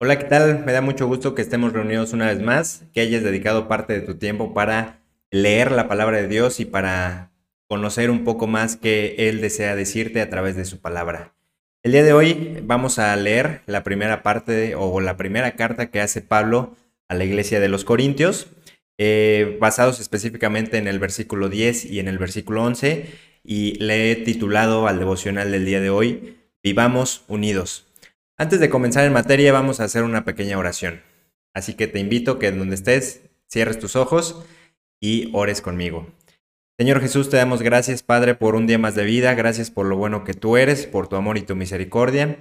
Hola, ¿qué tal? Me da mucho gusto que estemos reunidos una vez más, que hayas dedicado parte de tu tiempo para leer la palabra de Dios y para conocer un poco más que Él desea decirte a través de su palabra. El día de hoy vamos a leer la primera parte o la primera carta que hace Pablo a la iglesia de los Corintios, eh, basados específicamente en el versículo 10 y en el versículo 11, y le he titulado al devocional del día de hoy, Vivamos unidos. Antes de comenzar en materia vamos a hacer una pequeña oración. Así que te invito que donde estés cierres tus ojos y ores conmigo. Señor Jesús, te damos gracias, Padre, por un día más de vida, gracias por lo bueno que tú eres, por tu amor y tu misericordia.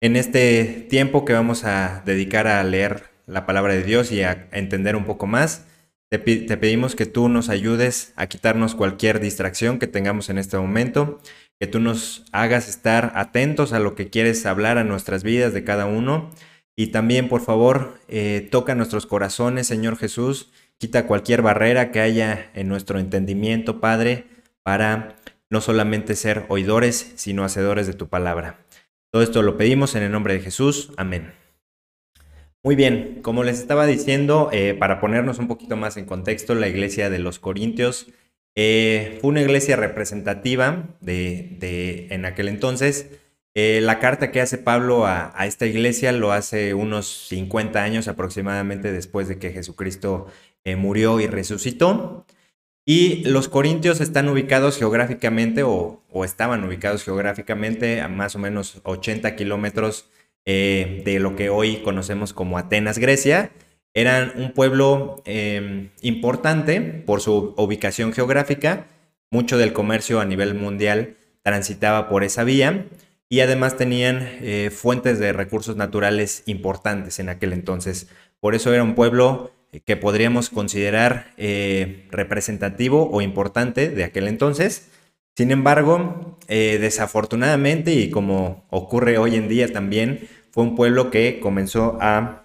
En este tiempo que vamos a dedicar a leer la palabra de Dios y a entender un poco más, te, te pedimos que tú nos ayudes a quitarnos cualquier distracción que tengamos en este momento, que tú nos hagas estar atentos a lo que quieres hablar a nuestras vidas de cada uno. Y también, por favor, eh, toca nuestros corazones, Señor Jesús. Quita cualquier barrera que haya en nuestro entendimiento, Padre, para no solamente ser oidores, sino hacedores de tu palabra. Todo esto lo pedimos en el nombre de Jesús. Amén. Muy bien, como les estaba diciendo, eh, para ponernos un poquito más en contexto, la iglesia de los Corintios eh, fue una iglesia representativa de, en aquel entonces. Eh, la carta que hace Pablo a, esta iglesia lo hace unos 50 años aproximadamente después de que Jesucristo eh, murió y resucitó. Y los corintios están ubicados geográficamente o, estaban ubicados geográficamente a más o menos 80 kilómetros de lo que hoy conocemos como Atenas, Grecia. Eran un pueblo eh, importante por su ubicación geográfica. Mucho del comercio a nivel mundial transitaba por esa vía y además tenían eh, fuentes de recursos naturales importantes en aquel entonces. Por eso era un pueblo que podríamos considerar eh, representativo o importante de aquel entonces. Sin embargo, eh, desafortunadamente, y como ocurre hoy en día también, fue un pueblo que comenzó a,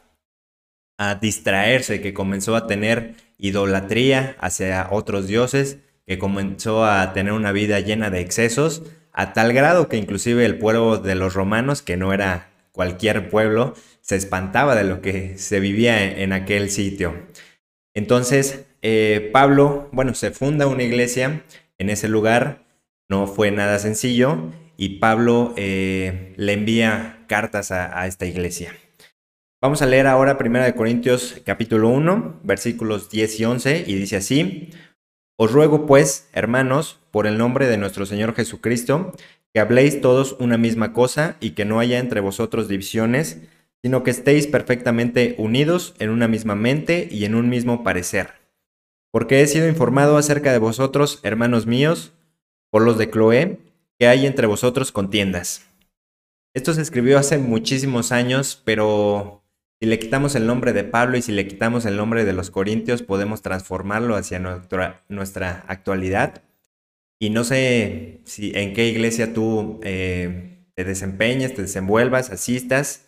a distraerse, que comenzó a tener idolatría hacia otros dioses, que comenzó a tener una vida llena de excesos, a tal grado que inclusive el pueblo de los romanos, que no era cualquier pueblo, se espantaba de lo que se vivía en, aquel sitio. Entonces, eh, Pablo, bueno, se funda una iglesia en ese lugar, no fue nada sencillo, y Pablo eh, le envía cartas a, a, esta iglesia. Vamos a leer ahora 1 Corintios capítulo 1, versículos 10 y 11, y dice así, Os ruego pues, hermanos, por el nombre de nuestro Señor Jesucristo, que habléis todos una misma cosa y que no haya entre vosotros divisiones, sino que estéis perfectamente unidos en una misma mente y en un mismo parecer. Porque he sido informado acerca de vosotros, hermanos míos, por los de Cloé, que hay entre vosotros contiendas. Esto se escribió hace muchísimos años, pero si le quitamos el nombre de Pablo y si le quitamos el nombre de los Corintios, podemos transformarlo hacia nuestra, actualidad. Y no sé si en qué iglesia tú eh, te desempeñes, te desenvuelvas, asistas,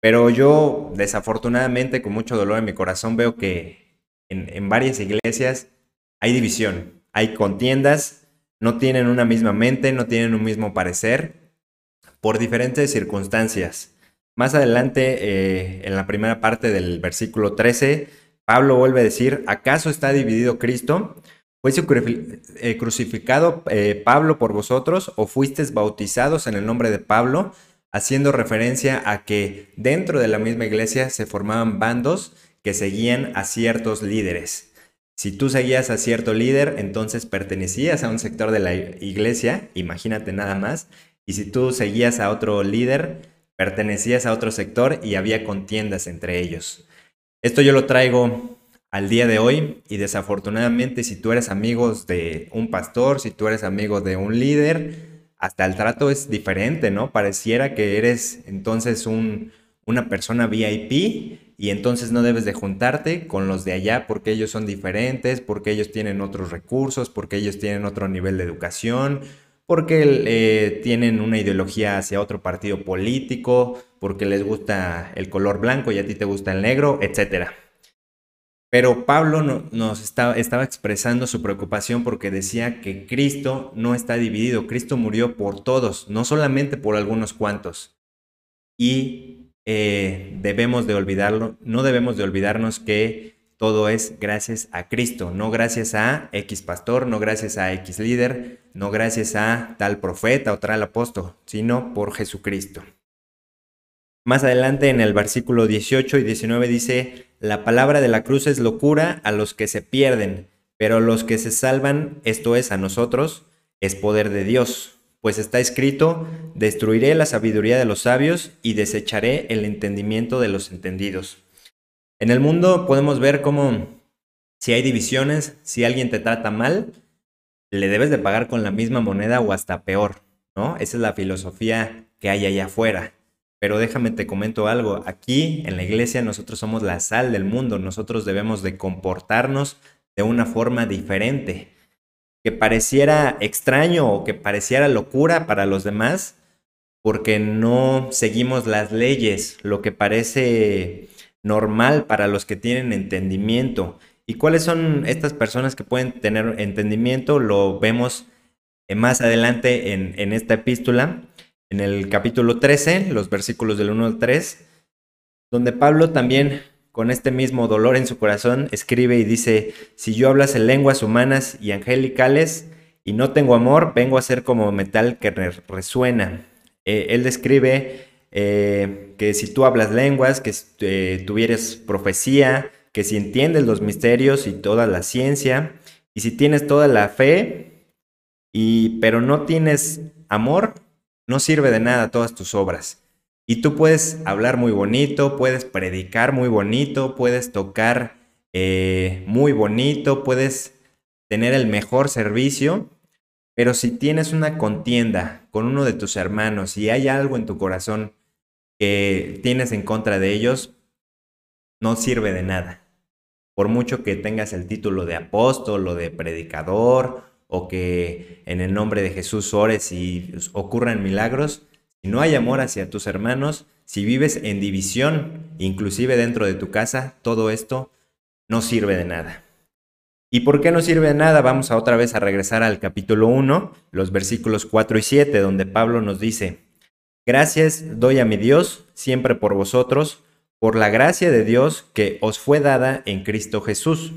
pero yo desafortunadamente con mucho dolor en mi corazón veo que en varias iglesias hay división, hay contiendas, no tienen una misma mente, no tienen un mismo parecer, por diferentes circunstancias. Más adelante, eh, en la primera parte del versículo 13, Pablo vuelve a decir, ¿acaso está dividido Cristo? ¿Fue eh, crucificado eh, Pablo por vosotros o fuisteis bautizados en el nombre de Pablo? Haciendo referencia a que dentro de la misma iglesia se formaban bandos que seguían a ciertos líderes. Si tú seguías a cierto líder, entonces pertenecías a un sector de la iglesia, imagínate nada más. Y si tú seguías a otro líder, pertenecías a otro sector y había contiendas entre ellos. Esto yo lo traigo al día de hoy y desafortunadamente si tú eres amigo de un pastor, si tú eres amigo de un líder, hasta el trato es diferente, ¿no? Pareciera que eres entonces un, una persona VIP y entonces no debes de juntarte con los de allá porque ellos son diferentes, porque ellos tienen otros recursos, porque ellos tienen otro nivel de educación, porque eh, tienen una ideología hacia otro partido político, porque les gusta el color blanco y a ti te gusta el negro, etcétera. Pero Pablo nos estaba expresando su preocupación porque decía que Cristo no está dividido, Cristo murió por todos, no solamente por algunos cuantos. Y eh, debemos de olvidarlo, no debemos de olvidarnos que todo es gracias a Cristo, no gracias a X pastor, no gracias a X líder, no gracias a tal profeta o tal apóstol, sino por Jesucristo. Más adelante en el versículo 18 y 19 dice, la palabra de la cruz es locura a los que se pierden, pero los que se salvan, esto es a nosotros, es poder de Dios. Pues está escrito, destruiré la sabiduría de los sabios y desecharé el entendimiento de los entendidos. En el mundo podemos ver cómo si hay divisiones, si alguien te trata mal, le debes de pagar con la misma moneda o hasta peor, ¿no? Esa es la filosofía que hay allá afuera. Pero déjame te comento algo, aquí en la iglesia nosotros somos la sal del mundo, nosotros debemos de comportarnos de una forma diferente. Que pareciera extraño o que pareciera locura para los demás, porque no seguimos las leyes, lo que parece normal para los que tienen entendimiento. ¿Y cuáles son estas personas que pueden tener entendimiento? Lo vemos más adelante en, en esta epístola en el capítulo 13, los versículos del 1 al 3, donde Pablo también con este mismo dolor en su corazón escribe y dice, si yo hablase lenguas humanas y angelicales y no tengo amor, vengo a ser como metal que resuena. Eh, él describe eh, que si tú hablas lenguas, que eh, tuvieres profecía, que si entiendes los misterios y toda la ciencia, y si tienes toda la fe, y, pero no tienes amor, no sirve de nada todas tus obras. Y tú puedes hablar muy bonito, puedes predicar muy bonito, puedes tocar eh, muy bonito, puedes tener el mejor servicio, pero si tienes una contienda con uno de tus hermanos y hay algo en tu corazón que tienes en contra de ellos, no sirve de nada. Por mucho que tengas el título de apóstol o de predicador o que en el nombre de Jesús ores y ocurran milagros, si no hay amor hacia tus hermanos, si vives en división, inclusive dentro de tu casa, todo esto no sirve de nada. ¿Y por qué no sirve de nada? Vamos a otra vez a regresar al capítulo 1, los versículos 4 y 7, donde Pablo nos dice, Gracias doy a mi Dios siempre por vosotros, por la gracia de Dios que os fue dada en Cristo Jesús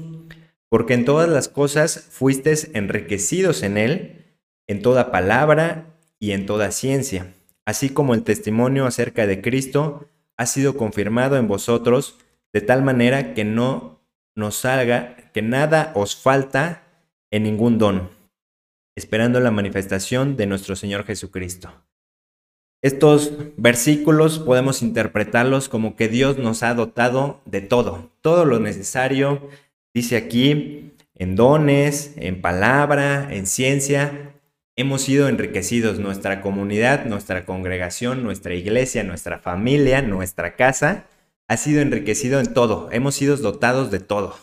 porque en todas las cosas fuisteis enriquecidos en él, en toda palabra y en toda ciencia, así como el testimonio acerca de Cristo ha sido confirmado en vosotros, de tal manera que no nos salga, que nada os falta en ningún don, esperando la manifestación de nuestro Señor Jesucristo. Estos versículos podemos interpretarlos como que Dios nos ha dotado de todo, todo lo necesario Dice aquí, en dones, en palabra, en ciencia, hemos sido enriquecidos. Nuestra comunidad, nuestra congregación, nuestra iglesia, nuestra familia, nuestra casa, ha sido enriquecido en todo. Hemos sido dotados de todo.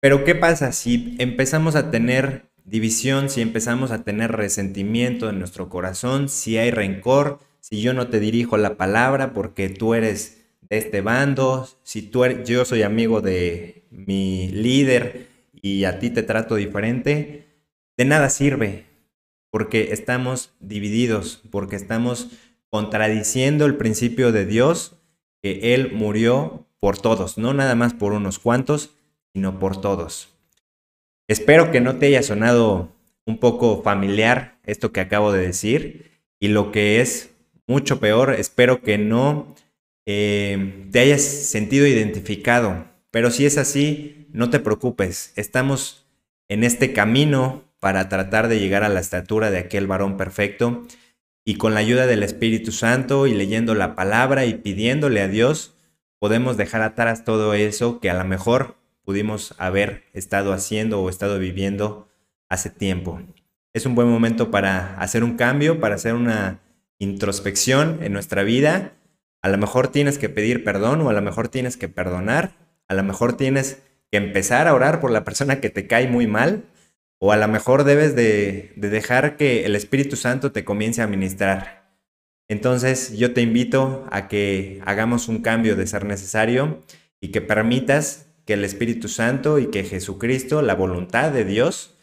Pero ¿qué pasa si empezamos a tener división, si empezamos a tener resentimiento en nuestro corazón, si hay rencor, si yo no te dirijo la palabra porque tú eres este bando, si tú eres, yo soy amigo de mi líder y a ti te trato diferente, de nada sirve, porque estamos divididos, porque estamos contradiciendo el principio de Dios, que Él murió por todos, no nada más por unos cuantos, sino por todos. Espero que no te haya sonado un poco familiar esto que acabo de decir y lo que es mucho peor, espero que no eh, te hayas sentido identificado. Pero si es así, no te preocupes. Estamos en este camino para tratar de llegar a la estatura de aquel varón perfecto. Y con la ayuda del Espíritu Santo y leyendo la palabra y pidiéndole a Dios, podemos dejar atrás todo eso que a lo mejor pudimos haber estado haciendo o estado viviendo hace tiempo. Es un buen momento para hacer un cambio, para hacer una introspección en nuestra vida a lo mejor tienes que pedir perdón o a lo mejor tienes que perdonar. A lo mejor tienes que empezar a orar por la persona que te cae muy mal. O a lo mejor debes de, dejar que el Espíritu Santo te comience a ministrar. Entonces yo te invito a que hagamos un cambio de ser necesario y que permitas que el Espíritu Santo y que Jesucristo, la voluntad de Dios,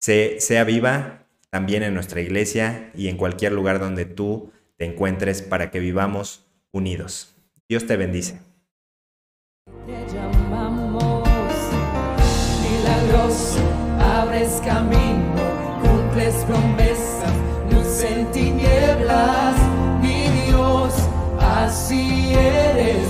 se, sea viva también en nuestra iglesia y en cualquier lugar donde tú te encuentres para que vivamos unidos. Dios te bendice. Te llamamos milagroso, abres camino, cumples promesas, luz en tinieblas, mi Dios, así es.